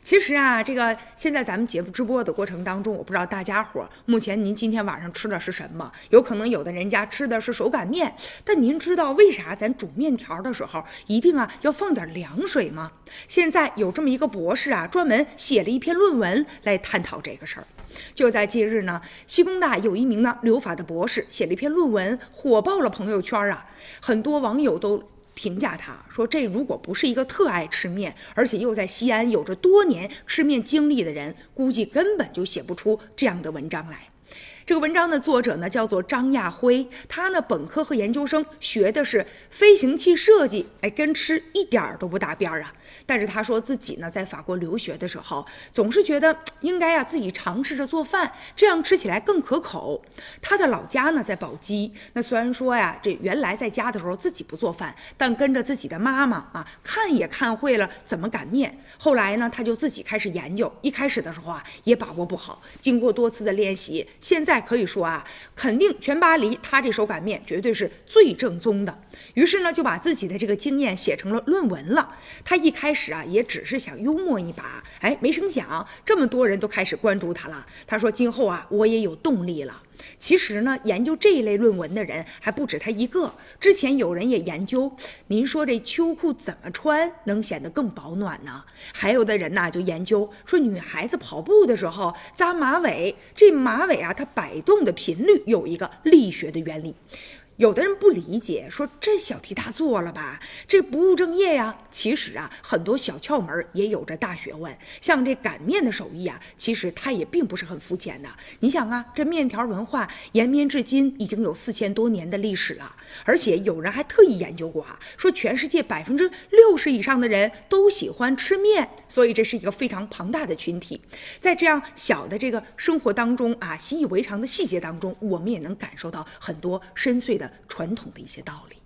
其实啊，这个现在咱们节目直播的过程当中，我不知道大家伙儿目前您今天晚上吃的是什么？有可能有的人家吃的是手擀面，但您知道为啥咱煮面条的时候一定啊要放点凉水吗？现在有这么一个博士啊，专门写了一篇论文来探讨这个事儿。就在近日呢，西工大有一名呢留法的博士写了一篇论文，火爆了朋友圈啊，很多网友都。评价他说：“这如果不是一个特爱吃面，而且又在西安有着多年吃面经历的人，估计根本就写不出这样的文章来。”这个文章的作者呢叫做张亚辉，他呢本科和研究生学的是飞行器设计，哎，跟吃一点儿都不搭边儿啊。但是他说自己呢在法国留学的时候，总是觉得应该啊自己尝试着做饭，这样吃起来更可口。他的老家呢在宝鸡，那虽然说呀这原来在家的时候自己不做饭，但跟着自己的妈妈啊看也看会了怎么擀面。后来呢他就自己开始研究，一开始的时候啊也把握不好，经过多次的练习，现在。可以说啊，肯定全巴黎他这手擀面绝对是最正宗的。于是呢，就把自己的这个经验写成了论文了。他一开始啊，也只是想幽默一把，哎，没成想这么多人都开始关注他了。他说：“今后啊，我也有动力了。”其实呢，研究这一类论文的人还不止他一个。之前有人也研究，您说这秋裤怎么穿能显得更保暖呢？还有的人呐，就研究说，女孩子跑步的时候扎马尾，这马尾啊，它摆动的频率有一个力学的原理。有的人不理解，说这小题大做了吧，这不务正业呀。其实啊，很多小窍门也有着大学问。像这擀面的手艺啊，其实它也并不是很肤浅的。你想啊，这面条文化延绵至今已经有四千多年的历史了，而且有人还特意研究过啊，说全世界百分之六十以上的人都喜欢吃面，所以这是一个非常庞大的群体。在这样小的这个生活当中啊，习以为常的细节当中，我们也能感受到很多深邃的传统的一些道理。